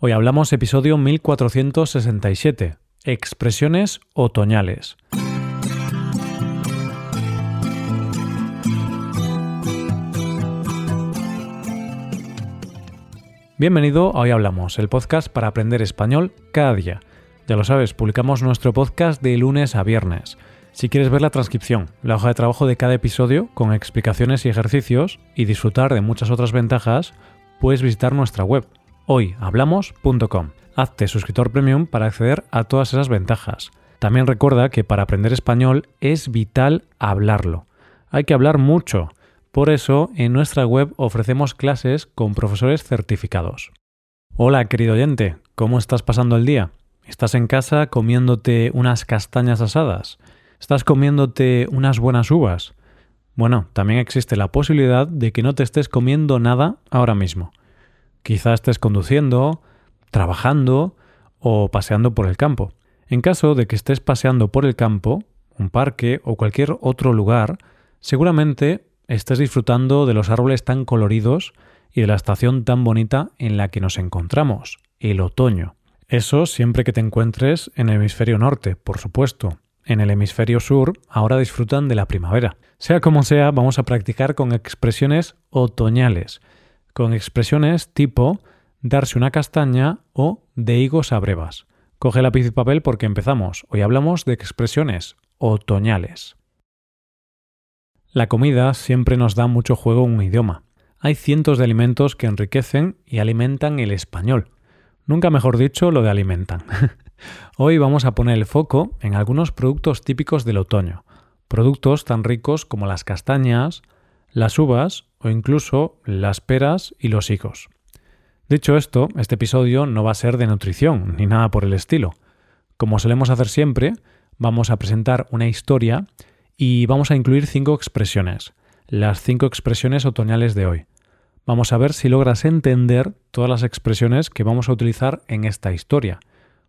Hoy hablamos episodio 1467, expresiones otoñales. Bienvenido a Hoy Hablamos, el podcast para aprender español cada día. Ya lo sabes, publicamos nuestro podcast de lunes a viernes. Si quieres ver la transcripción, la hoja de trabajo de cada episodio con explicaciones y ejercicios y disfrutar de muchas otras ventajas, puedes visitar nuestra web hoyhablamos.com. Hazte suscriptor premium para acceder a todas esas ventajas. También recuerda que para aprender español es vital hablarlo. Hay que hablar mucho. Por eso, en nuestra web ofrecemos clases con profesores certificados. Hola, querido oyente, ¿cómo estás pasando el día? ¿Estás en casa comiéndote unas castañas asadas? ¿Estás comiéndote unas buenas uvas? Bueno, también existe la posibilidad de que no te estés comiendo nada ahora mismo. Quizá estés conduciendo, trabajando o paseando por el campo. En caso de que estés paseando por el campo, un parque o cualquier otro lugar, seguramente estés disfrutando de los árboles tan coloridos y de la estación tan bonita en la que nos encontramos, el otoño. Eso siempre que te encuentres en el hemisferio norte, por supuesto. En el hemisferio sur ahora disfrutan de la primavera. Sea como sea, vamos a practicar con expresiones otoñales, con expresiones tipo darse una castaña o de higos a brevas. Coge lápiz y papel porque empezamos. Hoy hablamos de expresiones otoñales. La comida siempre nos da mucho juego en un idioma. Hay cientos de alimentos que enriquecen y alimentan el español. Nunca mejor dicho lo de alimentan. Hoy vamos a poner el foco en algunos productos típicos del otoño. Productos tan ricos como las castañas, las uvas o incluso las peras y los higos. Dicho esto, este episodio no va a ser de nutrición ni nada por el estilo. Como solemos hacer siempre, vamos a presentar una historia y vamos a incluir cinco expresiones, las cinco expresiones otoñales de hoy. Vamos a ver si logras entender todas las expresiones que vamos a utilizar en esta historia.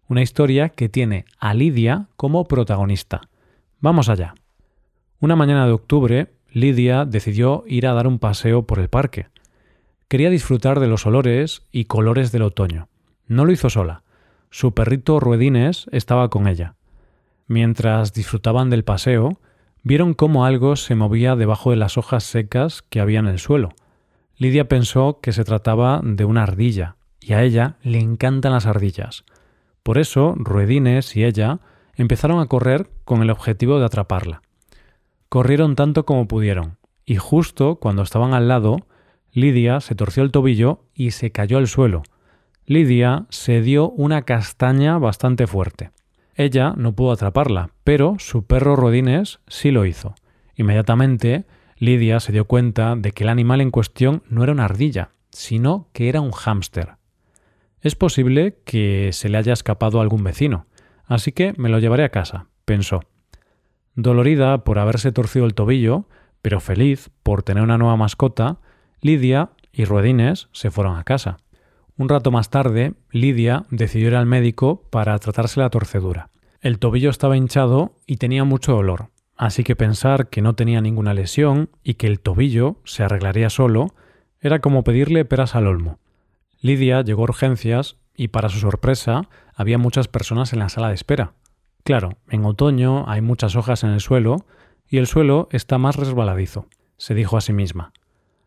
Una historia que tiene a Lidia como protagonista. Vamos allá. Una mañana de octubre, Lidia decidió ir a dar un paseo por el parque. Quería disfrutar de los olores y colores del otoño. No lo hizo sola. Su perrito Ruedines estaba con ella. Mientras disfrutaban del paseo, vieron cómo algo se movía debajo de las hojas secas que había en el suelo. Lidia pensó que se trataba de una ardilla, y a ella le encantan las ardillas. Por eso, Ruedines y ella empezaron a correr con el objetivo de atraparla. Corrieron tanto como pudieron, y justo cuando estaban al lado, Lidia se torció el tobillo y se cayó al suelo. Lidia se dio una castaña bastante fuerte. Ella no pudo atraparla, pero su perro Rodines sí lo hizo. Inmediatamente, Lidia se dio cuenta de que el animal en cuestión no era una ardilla, sino que era un hámster. Es posible que se le haya escapado a algún vecino, así que me lo llevaré a casa, pensó. Dolorida por haberse torcido el tobillo, pero feliz por tener una nueva mascota, Lidia y Ruedines se fueron a casa. Un rato más tarde, Lidia decidió ir al médico para tratarse la torcedura. El tobillo estaba hinchado y tenía mucho dolor, así que pensar que no tenía ninguna lesión y que el tobillo se arreglaría solo era como pedirle peras al olmo. Lidia llegó a urgencias y para su sorpresa había muchas personas en la sala de espera. Claro, en otoño hay muchas hojas en el suelo y el suelo está más resbaladizo, se dijo a sí misma.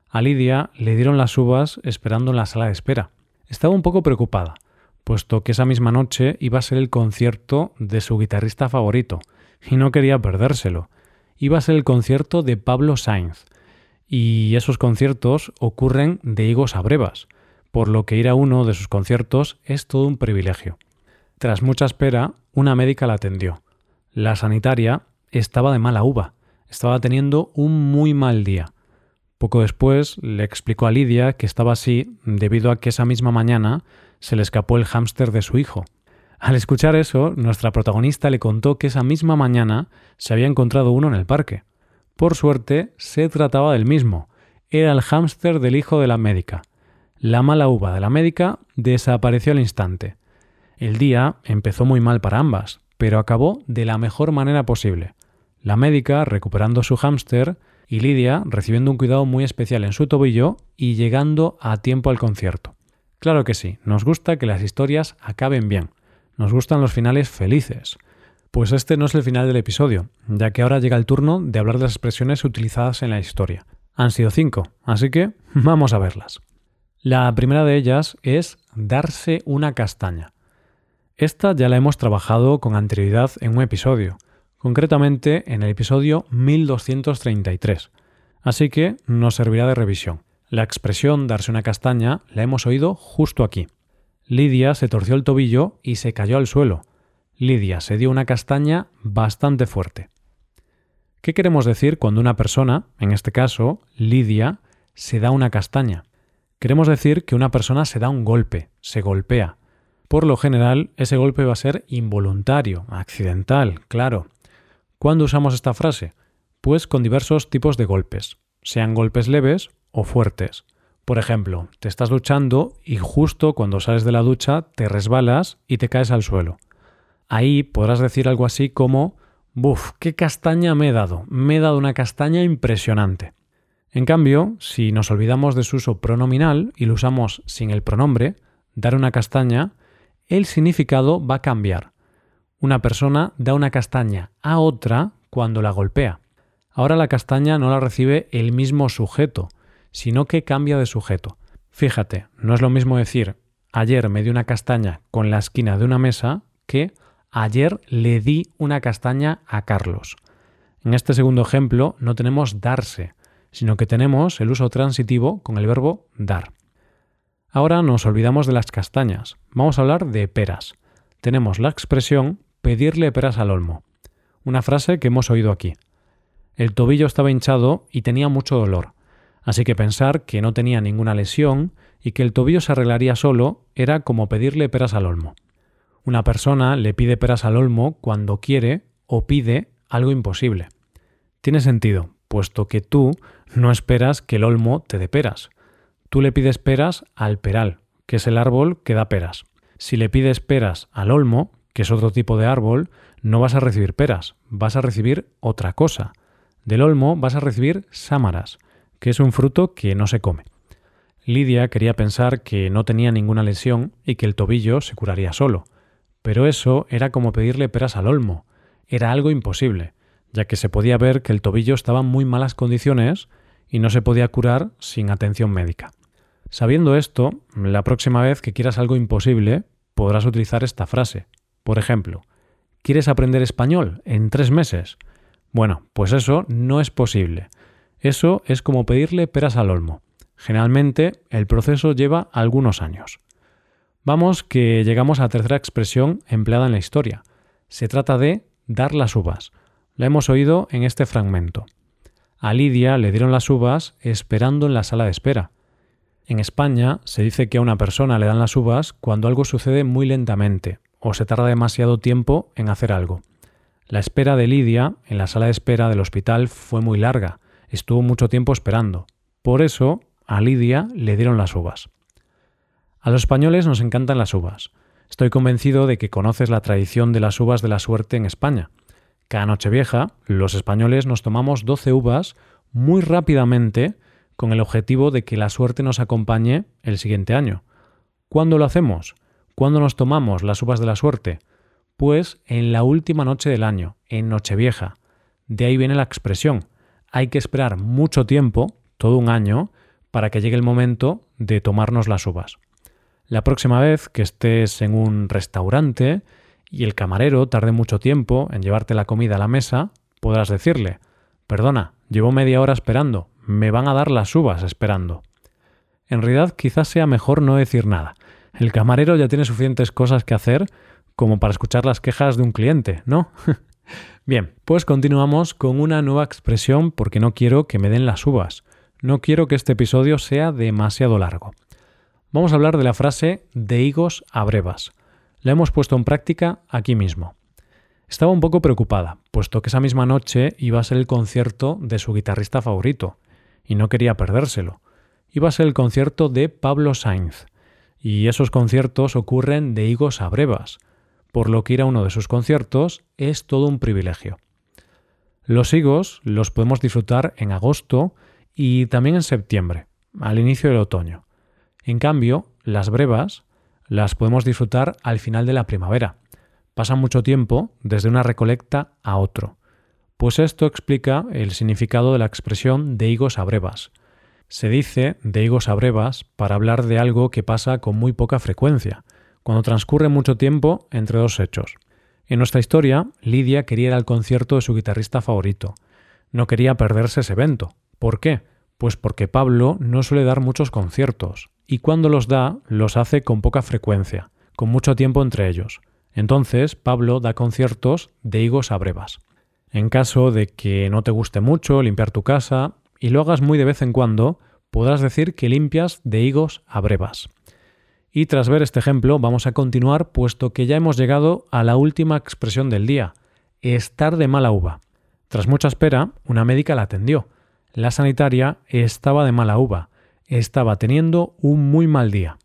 A Lidia le dieron las uvas esperando en la sala de espera. Estaba un poco preocupada, puesto que esa misma noche iba a ser el concierto de su guitarrista favorito, y no quería perdérselo. Iba a ser el concierto de Pablo Sainz, y esos conciertos ocurren de higos a brevas, por lo que ir a uno de sus conciertos es todo un privilegio. Tras mucha espera, una médica la atendió. La sanitaria estaba de mala uva, estaba teniendo un muy mal día. Poco después le explicó a Lidia que estaba así debido a que esa misma mañana se le escapó el hámster de su hijo. Al escuchar eso, nuestra protagonista le contó que esa misma mañana se había encontrado uno en el parque. Por suerte, se trataba del mismo. Era el hámster del hijo de la médica. La mala uva de la médica desapareció al instante. El día empezó muy mal para ambas, pero acabó de la mejor manera posible. La médica recuperando su hámster y Lidia recibiendo un cuidado muy especial en su tobillo y llegando a tiempo al concierto. Claro que sí, nos gusta que las historias acaben bien, nos gustan los finales felices. Pues este no es el final del episodio, ya que ahora llega el turno de hablar de las expresiones utilizadas en la historia. Han sido cinco, así que vamos a verlas. La primera de ellas es darse una castaña. Esta ya la hemos trabajado con anterioridad en un episodio, concretamente en el episodio 1233, así que nos servirá de revisión. La expresión darse una castaña la hemos oído justo aquí. Lidia se torció el tobillo y se cayó al suelo. Lidia se dio una castaña bastante fuerte. ¿Qué queremos decir cuando una persona, en este caso Lidia, se da una castaña? Queremos decir que una persona se da un golpe, se golpea. Por lo general, ese golpe va a ser involuntario, accidental, claro. ¿Cuándo usamos esta frase? Pues con diversos tipos de golpes, sean golpes leves o fuertes. Por ejemplo, te estás duchando y justo cuando sales de la ducha te resbalas y te caes al suelo. Ahí podrás decir algo así como Buf, qué castaña me he dado. Me he dado una castaña impresionante. En cambio, si nos olvidamos de su uso pronominal y lo usamos sin el pronombre, dar una castaña, el significado va a cambiar. Una persona da una castaña a otra cuando la golpea. Ahora la castaña no la recibe el mismo sujeto, sino que cambia de sujeto. Fíjate, no es lo mismo decir ayer me di una castaña con la esquina de una mesa que ayer le di una castaña a Carlos. En este segundo ejemplo no tenemos darse, sino que tenemos el uso transitivo con el verbo dar. Ahora nos olvidamos de las castañas. Vamos a hablar de peras. Tenemos la expresión pedirle peras al olmo. Una frase que hemos oído aquí. El tobillo estaba hinchado y tenía mucho dolor. Así que pensar que no tenía ninguna lesión y que el tobillo se arreglaría solo era como pedirle peras al olmo. Una persona le pide peras al olmo cuando quiere o pide algo imposible. Tiene sentido, puesto que tú no esperas que el olmo te dé peras. Tú le pides peras al peral, que es el árbol que da peras. Si le pides peras al olmo, que es otro tipo de árbol, no vas a recibir peras, vas a recibir otra cosa. Del olmo vas a recibir sámaras, que es un fruto que no se come. Lidia quería pensar que no tenía ninguna lesión y que el tobillo se curaría solo. Pero eso era como pedirle peras al olmo. Era algo imposible, ya que se podía ver que el tobillo estaba en muy malas condiciones y no se podía curar sin atención médica. Sabiendo esto, la próxima vez que quieras algo imposible, podrás utilizar esta frase. Por ejemplo, ¿quieres aprender español en tres meses? Bueno, pues eso no es posible eso es como pedirle peras al olmo. Generalmente el proceso lleva algunos años. Vamos que llegamos a la tercera expresión empleada en la historia. Se trata de dar las uvas. La hemos oído en este fragmento. A Lidia le dieron las uvas esperando en la sala de espera. En España se dice que a una persona le dan las uvas cuando algo sucede muy lentamente o se tarda demasiado tiempo en hacer algo. La espera de Lidia en la sala de espera del hospital fue muy larga estuvo mucho tiempo esperando. Por eso a Lidia le dieron las uvas. A los españoles nos encantan las uvas. Estoy convencido de que conoces la tradición de las uvas de la suerte en España. Cada noche vieja, los españoles nos tomamos 12 uvas muy rápidamente con el objetivo de que la suerte nos acompañe el siguiente año. ¿Cuándo lo hacemos? ¿Cuándo nos tomamos las uvas de la suerte? Pues en la última noche del año, en Nochevieja. De ahí viene la expresión, hay que esperar mucho tiempo, todo un año, para que llegue el momento de tomarnos las uvas. La próxima vez que estés en un restaurante y el camarero tarde mucho tiempo en llevarte la comida a la mesa, podrás decirle, perdona, llevo media hora esperando, me van a dar las uvas esperando. En realidad quizás sea mejor no decir nada. El camarero ya tiene suficientes cosas que hacer como para escuchar las quejas de un cliente, ¿no? Bien, pues continuamos con una nueva expresión porque no quiero que me den las uvas. No quiero que este episodio sea demasiado largo. Vamos a hablar de la frase de higos a brevas. La hemos puesto en práctica aquí mismo. Estaba un poco preocupada, puesto que esa misma noche iba a ser el concierto de su guitarrista favorito, y no quería perdérselo. Iba a ser el concierto de Pablo Sainz, y esos conciertos ocurren de higos a brevas por lo que ir a uno de sus conciertos es todo un privilegio. Los higos los podemos disfrutar en agosto y también en septiembre, al inicio del otoño. En cambio, las brevas las podemos disfrutar al final de la primavera. Pasa mucho tiempo desde una recolecta a otro. Pues esto explica el significado de la expresión de higos a brevas. Se dice de higos a brevas para hablar de algo que pasa con muy poca frecuencia, cuando transcurre mucho tiempo entre dos hechos. En nuestra historia, Lidia quería ir al concierto de su guitarrista favorito. No quería perderse ese evento. ¿Por qué? Pues porque Pablo no suele dar muchos conciertos, y cuando los da, los hace con poca frecuencia, con mucho tiempo entre ellos. Entonces, Pablo da conciertos de higos a brevas. En caso de que no te guste mucho limpiar tu casa y lo hagas muy de vez en cuando, podrás decir que limpias de higos a brevas. Y tras ver este ejemplo, vamos a continuar puesto que ya hemos llegado a la última expresión del día, estar de mala uva. Tras mucha espera, una médica la atendió. La sanitaria estaba de mala uva, estaba teniendo un muy mal día.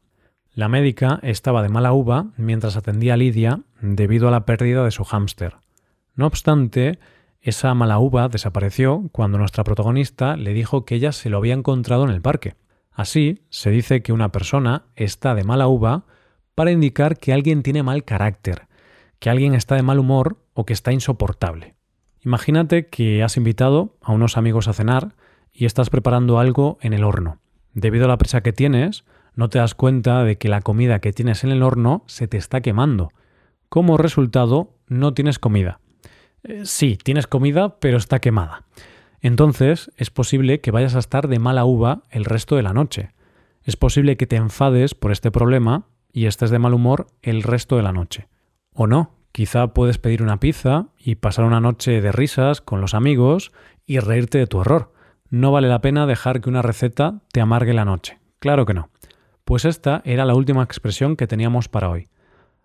La médica estaba de mala uva mientras atendía a Lidia debido a la pérdida de su hámster. No obstante, esa mala uva desapareció cuando nuestra protagonista le dijo que ella se lo había encontrado en el parque. Así, se dice que una persona está de mala uva para indicar que alguien tiene mal carácter, que alguien está de mal humor o que está insoportable. Imagínate que has invitado a unos amigos a cenar y estás preparando algo en el horno. Debido a la prisa que tienes, no te das cuenta de que la comida que tienes en el horno se te está quemando. Como resultado, no tienes comida. Eh, sí, tienes comida, pero está quemada. Entonces es posible que vayas a estar de mala uva el resto de la noche. Es posible que te enfades por este problema y estés de mal humor el resto de la noche. O no, Quizá puedes pedir una pizza y pasar una noche de risas con los amigos y reírte de tu error. No vale la pena dejar que una receta te amargue la noche. Claro que no. Pues esta era la última expresión que teníamos para hoy.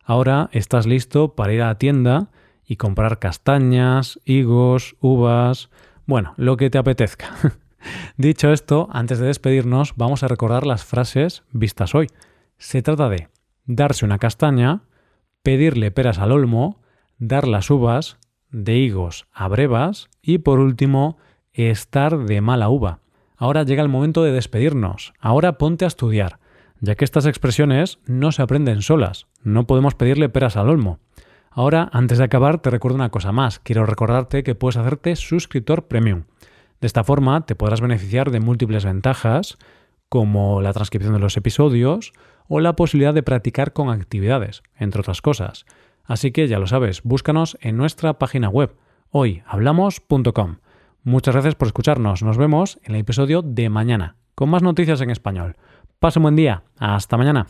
Ahora estás listo para ir a la tienda y comprar castañas, higos, uvas, bueno, lo que te apetezca. Dicho esto, antes de despedirnos, vamos a recordar las frases vistas hoy. Se trata de darse una castaña, pedirle peras al olmo, dar las uvas, de higos a brevas y por último, estar de mala uva. Ahora llega el momento de despedirnos. Ahora ponte a estudiar, ya que estas expresiones no se aprenden solas. No podemos pedirle peras al olmo. Ahora, antes de acabar, te recuerdo una cosa más. Quiero recordarte que puedes hacerte suscriptor premium. De esta forma te podrás beneficiar de múltiples ventajas, como la transcripción de los episodios, o la posibilidad de practicar con actividades, entre otras cosas. Así que ya lo sabes, búscanos en nuestra página web hoyhablamos.com. Muchas gracias por escucharnos. Nos vemos en el episodio de mañana, con más noticias en español. Pase un buen día. Hasta mañana.